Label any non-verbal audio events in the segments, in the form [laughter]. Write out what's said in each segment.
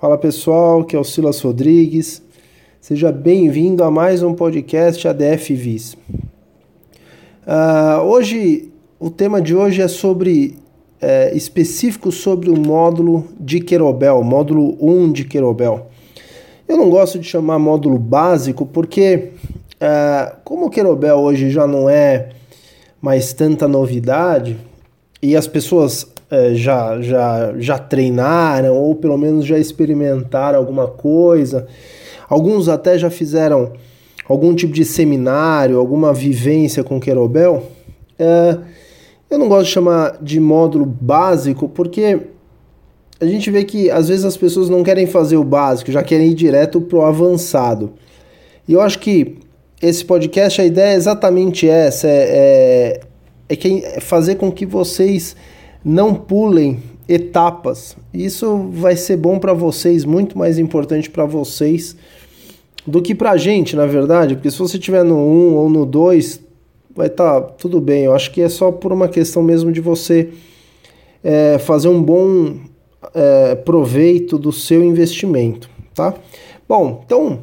Fala pessoal, que é o Silas Rodrigues. Seja bem-vindo a mais um podcast ADF Vis. Uh, hoje, o tema de hoje é sobre é, específico sobre o módulo de Querobel, módulo 1 de Querobel. Eu não gosto de chamar módulo básico porque, é, como o Querobel hoje já não é mais tanta novidade e as pessoas é, já, já, já treinaram ou pelo menos já experimentaram alguma coisa. Alguns até já fizeram algum tipo de seminário, alguma vivência com Querobel. É, eu não gosto de chamar de módulo básico porque a gente vê que às vezes as pessoas não querem fazer o básico, já querem ir direto para o avançado. E eu acho que esse podcast, a ideia é exatamente essa: é, é, é fazer com que vocês não pulem etapas. Isso vai ser bom para vocês, muito mais importante para vocês do que para a gente, na verdade, porque se você estiver no 1 ou no 2, vai estar tá tudo bem. Eu acho que é só por uma questão mesmo de você é, fazer um bom é, proveito do seu investimento, tá? Bom, então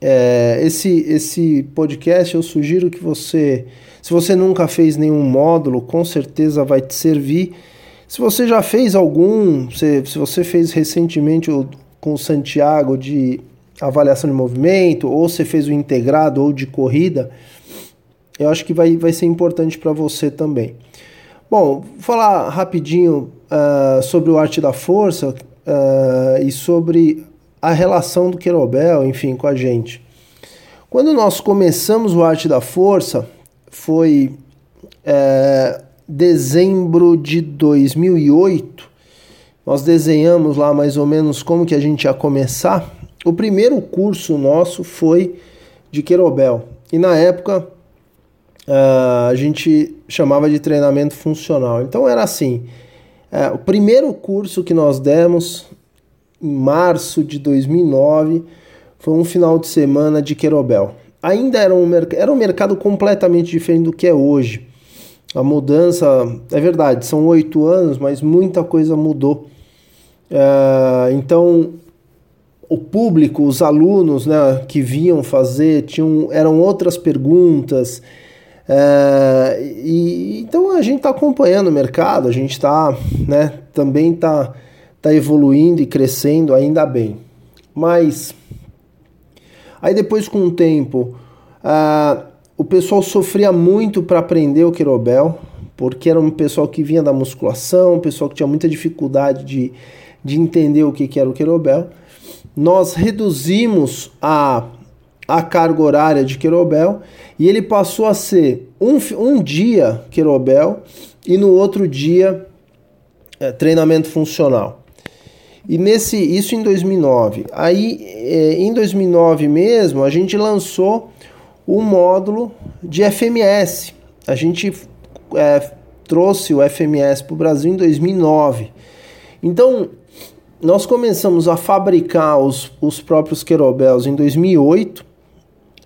é, esse, esse podcast eu sugiro que você, se você nunca fez nenhum módulo, com certeza vai te servir. Se você já fez algum, se, se você fez recentemente o, com o Santiago de avaliação de movimento, ou você fez o integrado ou de corrida, eu acho que vai, vai ser importante para você também. Bom, vou falar rapidinho uh, sobre o Arte da Força uh, e sobre a relação do Querobel, enfim, com a gente. Quando nós começamos o Arte da Força, foi é, dezembro de 2008. Nós desenhamos lá mais ou menos como que a gente ia começar. O primeiro curso nosso foi de Querobel. E na época uh, a gente chamava de treinamento funcional. Então era assim: uh, o primeiro curso que nós demos em março de 2009 foi um final de semana de Querobel. Ainda era um, era um mercado completamente diferente do que é hoje. A mudança, é verdade, são oito anos, mas muita coisa mudou. Uh, então, o público, os alunos né, que vinham fazer, tinham, eram outras perguntas. Uh, e, então a gente está acompanhando o mercado, a gente está, né, também está tá evoluindo e crescendo, ainda bem. Mas Aí depois, com o tempo, uh, o pessoal sofria muito para aprender o querobel, porque era um pessoal que vinha da musculação, um pessoal que tinha muita dificuldade de, de entender o que, que era o querobel. Nós reduzimos a, a carga horária de querobel e ele passou a ser um, um dia querobel e no outro dia é, treinamento funcional. E nesse isso em 2009. Aí é, em 2009 mesmo a gente lançou o módulo de FMS. A gente é, trouxe o FMS para o Brasil em 2009. Então nós começamos a fabricar os, os próprios querobels em 2008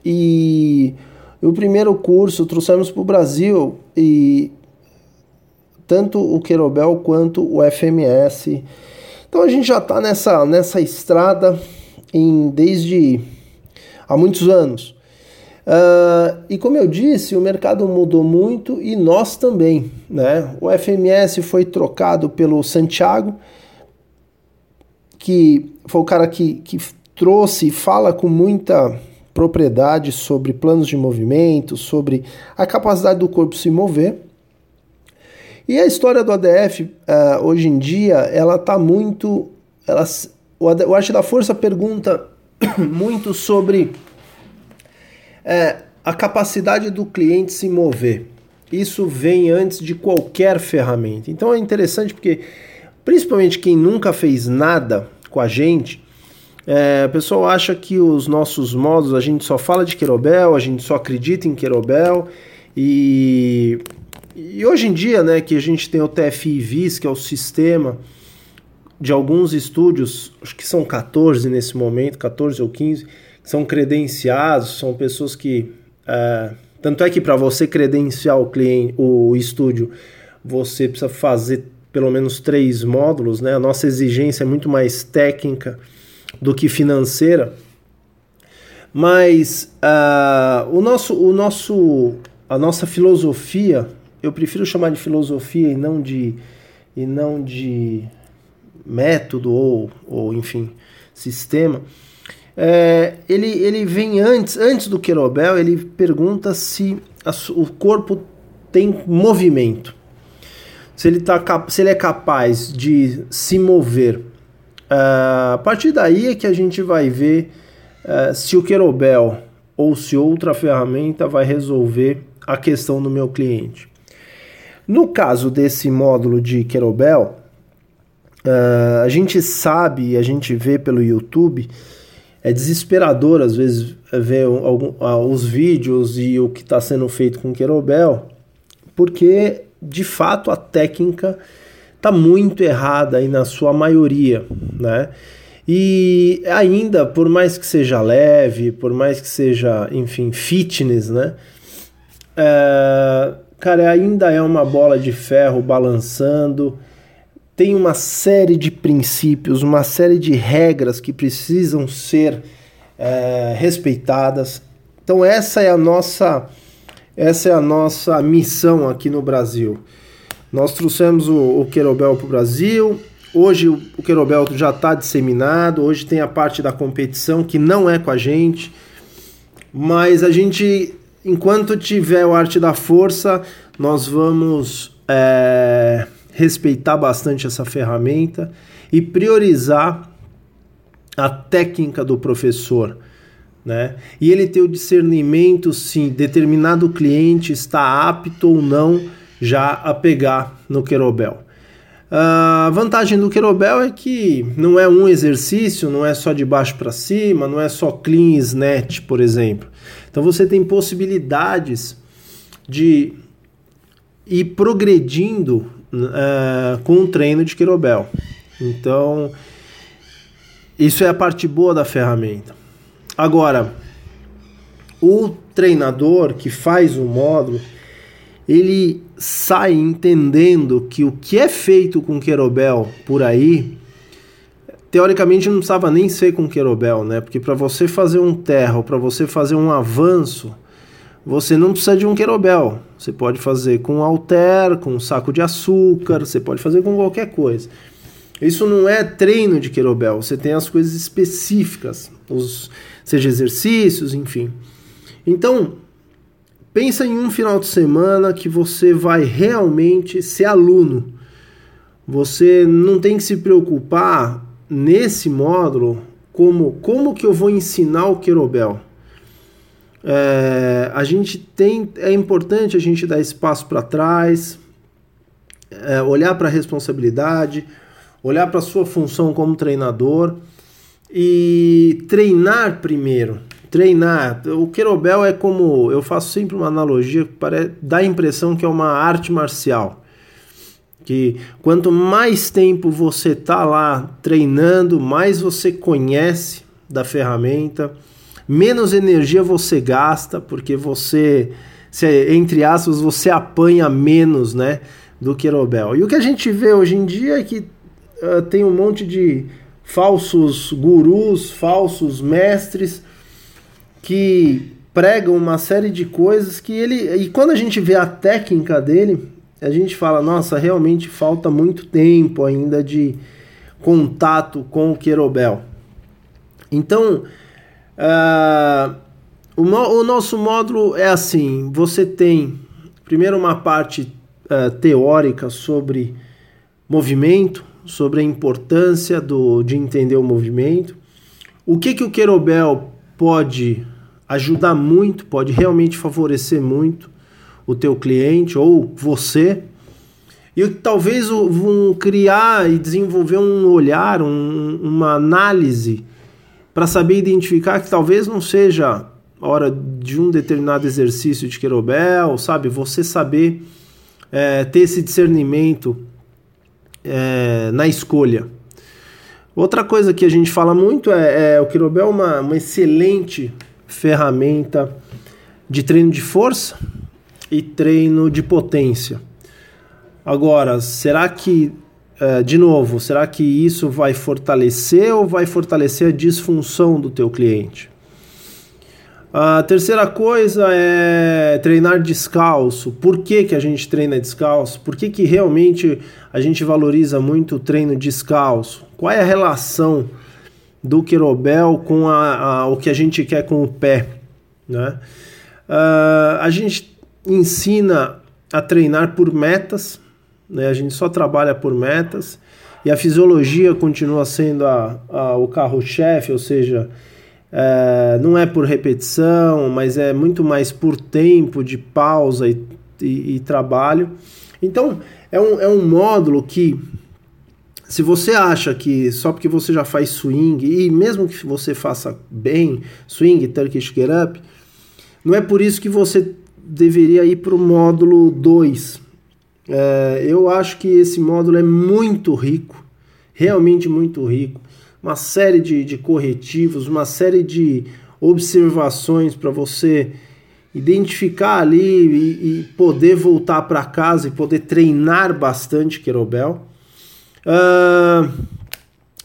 e o primeiro curso trouxemos para o Brasil e tanto o querobel quanto o FMS então a gente já está nessa, nessa estrada em, desde há muitos anos. Uh, e como eu disse, o mercado mudou muito e nós também. Né? O FMS foi trocado pelo Santiago, que foi o cara que, que trouxe e fala com muita propriedade sobre planos de movimento, sobre a capacidade do corpo se mover. E a história do ADF, uh, eh, hoje em dia, ela está muito. Ela, o, AD, o Arte da Força pergunta [coughs] muito sobre é, a capacidade do cliente se mover. Isso vem antes de qualquer ferramenta. Então é interessante porque, principalmente quem nunca fez nada com a gente, é, o pessoal acha que os nossos modos, a gente só fala de Querobel, a gente só acredita em Querobel e e hoje em dia, né, que a gente tem o TFI VIS, que é o sistema de alguns estúdios, acho que são 14 nesse momento, 14 ou 15, que são credenciados, são pessoas que. É, tanto é que para você credenciar o cliente, o estúdio, você precisa fazer pelo menos três módulos, né? A nossa exigência é muito mais técnica do que financeira. Mas uh, o nosso, o nosso, a nossa filosofia, eu prefiro chamar de filosofia e não de, e não de método ou, ou enfim, sistema. É, ele, ele vem antes, antes do querobel, ele pergunta se a, o corpo tem movimento se ele, tá, se ele é capaz de se mover. Uh, a partir daí é que a gente vai ver uh, se o Querobel ou se outra ferramenta vai resolver a questão do meu cliente. No caso desse módulo de Querobel, uh, a gente sabe, a gente vê pelo YouTube, é desesperador às vezes ver algum, os vídeos e o que está sendo feito com Querobel, porque de fato a técnica está muito errada aí na sua maioria, né? E ainda, por mais que seja leve, por mais que seja, enfim, fitness, né? É, cara, ainda é uma bola de ferro balançando. Tem uma série de princípios, uma série de regras que precisam ser é, respeitadas. Então, essa é a nossa essa é a nossa missão aqui no Brasil. Nós trouxemos o, o Querobel para o Brasil. Hoje o, o Querobel já está disseminado. Hoje tem a parte da competição que não é com a gente. Mas a gente, enquanto tiver o Arte da Força, nós vamos é, respeitar bastante essa ferramenta e priorizar a técnica do professor né? E ele ter o discernimento se determinado cliente está apto ou não já a pegar no querobel. A vantagem do querobel é que não é um exercício, não é só de baixo para cima, não é só clean snatch, por exemplo. Então você tem possibilidades de ir progredindo uh, com o treino de querobel. Então, isso é a parte boa da ferramenta. Agora, o treinador que faz o módulo, ele sai entendendo que o que é feito com querobel por aí, teoricamente não precisava nem ser com querobel, né? Porque para você fazer um terra ou para você fazer um avanço, você não precisa de um querobel. Você pode fazer com alter, com um saco de açúcar, você pode fazer com qualquer coisa. Isso não é treino de querobel, você tem as coisas específicas, os seja exercícios, enfim. Então, pensa em um final de semana que você vai realmente ser aluno. Você não tem que se preocupar nesse módulo como como que eu vou ensinar o querobel. É, a gente tem é importante a gente dar espaço para trás, é, olhar para a responsabilidade, olhar para a sua função como treinador e treinar primeiro. Treinar. O querobel é como. Eu faço sempre uma analogia para dar a impressão que é uma arte marcial. Que quanto mais tempo você tá lá treinando, mais você conhece da ferramenta, menos energia você gasta, porque você, se, entre aspas, você apanha menos, né, do querobel. E o que a gente vê hoje em dia é que uh, tem um monte de falsos gurus, falsos mestres que pregam uma série de coisas que ele e quando a gente vê a técnica dele, a gente fala, nossa, realmente falta muito tempo ainda de contato com o querobel. Então, uh, o, o, nosso módulo é assim: você tem primeiro uma parte uh, teórica sobre movimento, sobre a importância do, de entender o movimento, o que, que o querobel pode ajudar muito, pode realmente favorecer muito o teu cliente ou você, e talvez vão criar e desenvolver um olhar, um, uma análise para saber identificar que talvez não seja hora de um determinado exercício de querobel, sabe? Você saber é, ter esse discernimento é, na escolha. Outra coisa que a gente fala muito é, é o Quirobel é uma, uma excelente ferramenta de treino de força e treino de potência. Agora, será que uh, de novo, será que isso vai fortalecer ou vai fortalecer a disfunção do teu cliente? A terceira coisa é treinar descalço. Por que, que a gente treina descalço? Por que, que realmente a gente valoriza muito o treino descalço? Qual é a relação do querobel com a, a, o que a gente quer com o pé? Né? Uh, a gente ensina a treinar por metas, né? a gente só trabalha por metas e a fisiologia continua sendo a, a o carro-chefe, ou seja, é, não é por repetição, mas é muito mais por tempo de pausa e, e, e trabalho. Então, é um, é um módulo que, se você acha que só porque você já faz swing, e mesmo que você faça bem swing, Turkish Get Up, não é por isso que você deveria ir para o módulo 2. É, eu acho que esse módulo é muito rico, realmente muito rico uma série de, de corretivos, uma série de observações para você identificar ali e, e poder voltar para casa e poder treinar bastante querobel. Uh,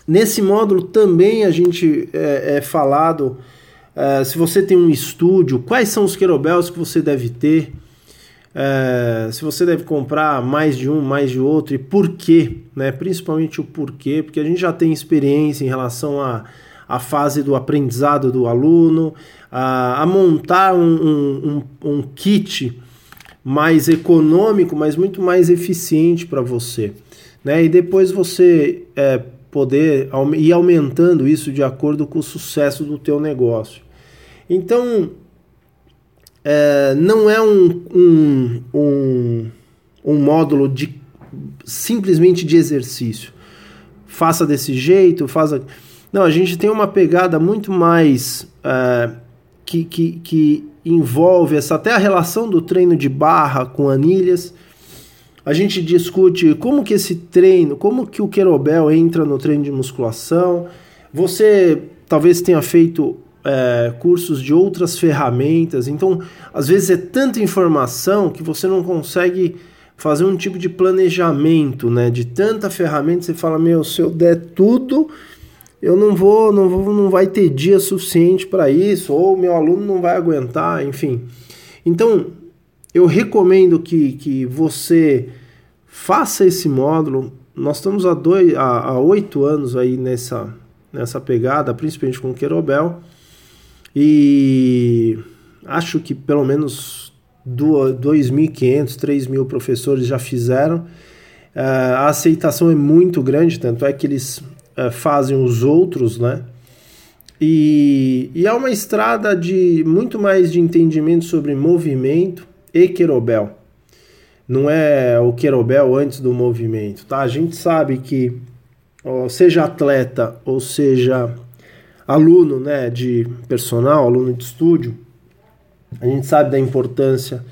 nesse módulo também a gente é, é falado uh, se você tem um estúdio, quais são os querobels que você deve ter. É, se você deve comprar mais de um, mais de outro e por quê, né? Principalmente o porquê, porque a gente já tem experiência em relação a, a, fase do aprendizado do aluno, a, a montar um, um, um, um kit mais econômico, mas muito mais eficiente para você, né? E depois você é, poder ir aumentando isso de acordo com o sucesso do teu negócio. Então, é, não é um, um, um, um módulo de simplesmente de exercício. Faça desse jeito, faça. Não, a gente tem uma pegada muito mais é, que, que, que envolve essa, até a relação do treino de barra com anilhas. A gente discute como que esse treino, como que o querobel entra no treino de musculação. Você talvez tenha feito é, cursos de outras ferramentas. Então, às vezes é tanta informação que você não consegue fazer um tipo de planejamento, né? De tanta ferramenta, você fala, meu, se eu der tudo, eu não vou, não vou, não vai ter dia suficiente para isso, ou meu aluno não vai aguentar, enfim. Então, eu recomendo que, que você faça esse módulo. Nós estamos há, dois, há, há oito anos aí nessa, nessa pegada, principalmente com o Querobel. E acho que pelo menos 2.500, 3.000 professores já fizeram. Uh, a aceitação é muito grande, tanto é que eles uh, fazem os outros, né? E, e é uma estrada de muito mais de entendimento sobre movimento e querobel. Não é o querobel antes do movimento, tá? A gente sabe que, seja atleta ou seja aluno né, de personal, aluno de estúdio, a gente sabe da importância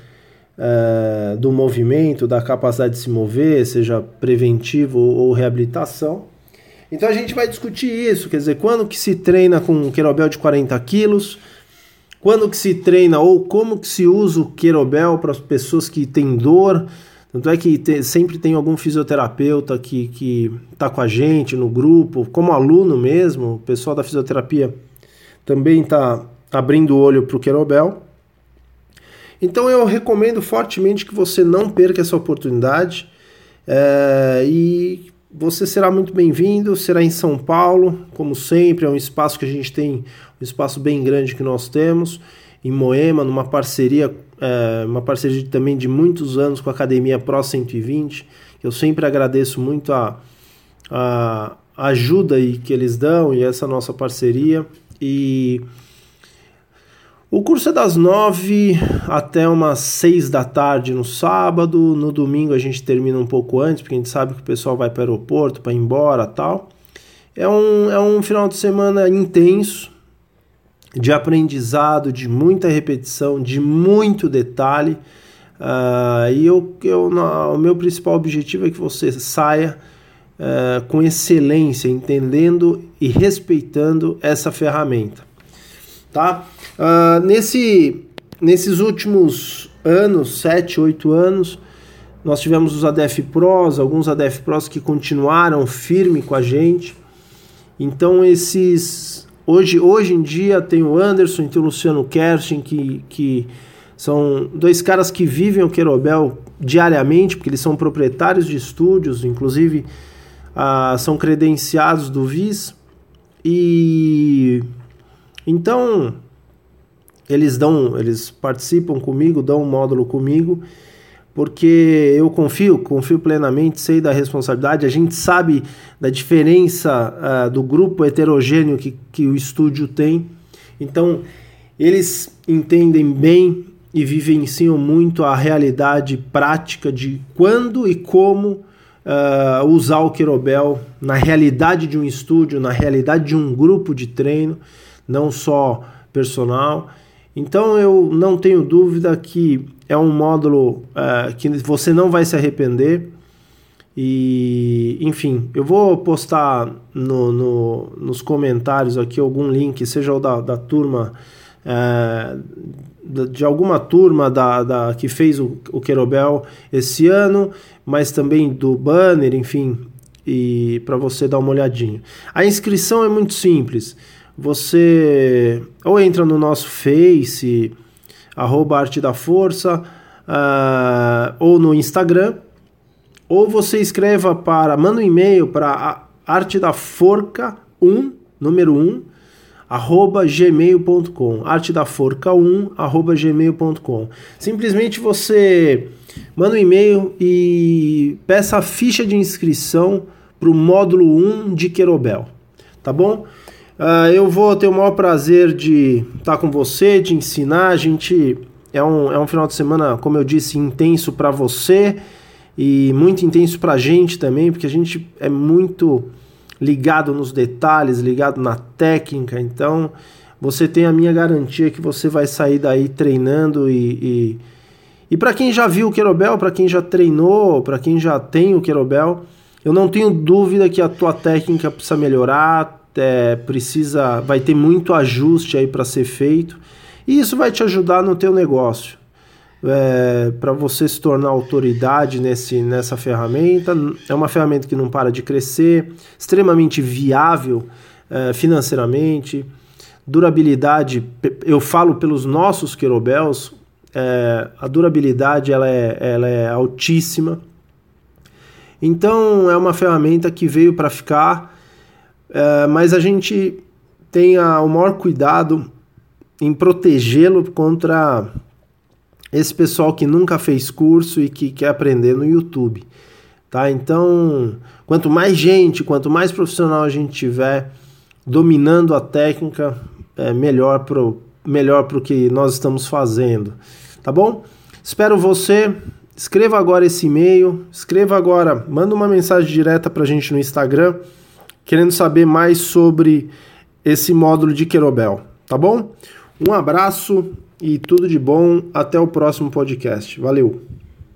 é, do movimento, da capacidade de se mover, seja preventivo ou reabilitação. Então a gente vai discutir isso, quer dizer, quando que se treina com um querobel de 40 quilos, quando que se treina ou como que se usa o querobel para as pessoas que têm dor, tanto é que te, sempre tem algum fisioterapeuta que, que tá com a gente no grupo, como aluno mesmo, o pessoal da fisioterapia também está abrindo o olho para o Querobel. Então eu recomendo fortemente que você não perca essa oportunidade é, e você será muito bem-vindo, será em São Paulo, como sempre, é um espaço que a gente tem, um espaço bem grande que nós temos, em Moema, numa parceria é, uma parceria também de muitos anos com a Academia Pro 120. Eu sempre agradeço muito a, a ajuda aí que eles dão e essa nossa parceria. E o curso é das nove até umas seis da tarde no sábado. No domingo a gente termina um pouco antes, porque a gente sabe que o pessoal vai para o aeroporto para ir embora tal. É um, é um final de semana intenso, de aprendizado, de muita repetição, de muito detalhe. Uh, e eu, eu, o meu principal objetivo é que você saia uh, com excelência, entendendo e respeitando essa ferramenta. Tá? Uh, nesse, nesses últimos anos, 7, 8 anos, Nós tivemos os ADF Pros, alguns ADF Pros que continuaram firme com a gente. Então esses hoje, hoje em dia tem o Anderson tem o Luciano Kerstin que, que são dois caras que vivem o Querobel diariamente, porque eles são proprietários de estúdios, inclusive ah, são credenciados do VIS. E então eles dão, eles participam comigo, dão um módulo comigo porque eu confio, confio plenamente, sei da responsabilidade, a gente sabe da diferença uh, do grupo heterogêneo que, que o estúdio tem, então eles entendem bem e vivenciam muito a realidade prática de quando e como uh, usar o Querobel na realidade de um estúdio, na realidade de um grupo de treino, não só personal. Então eu não tenho dúvida que é um módulo uh, que você não vai se arrepender. E, enfim, eu vou postar no, no, nos comentários aqui algum link, seja o da, da turma, uh, de alguma turma da, da, que fez o, o Querobel esse ano, mas também do banner, enfim, e para você dar uma olhadinha. A inscrição é muito simples. Você ou entra no nosso Face arroba Arte da Força, uh, ou no Instagram, ou você escreva para, manda um e-mail para arte da forca 1, número 1, arroba gmail.com, arte da forca 1, arroba gmail.com. Simplesmente você manda um e-mail e peça a ficha de inscrição para o módulo 1 de Querobel, tá bom? Uh, eu vou ter o maior prazer de estar com você, de ensinar. A gente é um, é um final de semana, como eu disse, intenso para você e muito intenso para a gente também, porque a gente é muito ligado nos detalhes, ligado na técnica. Então, você tem a minha garantia que você vai sair daí treinando e, e, e para quem já viu o Querobel, para quem já treinou, para quem já tem o Querobel, eu não tenho dúvida que a tua técnica precisa melhorar, é, precisa, vai ter muito ajuste aí para ser feito e isso vai te ajudar no teu negócio. É, para você se tornar autoridade nesse, nessa ferramenta. É uma ferramenta que não para de crescer, extremamente viável é, financeiramente, durabilidade. Eu falo pelos nossos querobels, é, a durabilidade ela é, ela é altíssima. Então é uma ferramenta que veio para ficar é, mas a gente tem a, o maior cuidado em protegê-lo contra esse pessoal que nunca fez curso e que quer aprender no YouTube. Tá? Então, quanto mais gente, quanto mais profissional a gente tiver dominando a técnica, é melhor para melhor o que nós estamos fazendo. Tá bom? Espero você. Escreva agora esse e-mail, escreva agora, manda uma mensagem direta para a gente no Instagram querendo saber mais sobre esse módulo de Querobel, tá bom? Um abraço e tudo de bom. Até o próximo podcast. Valeu!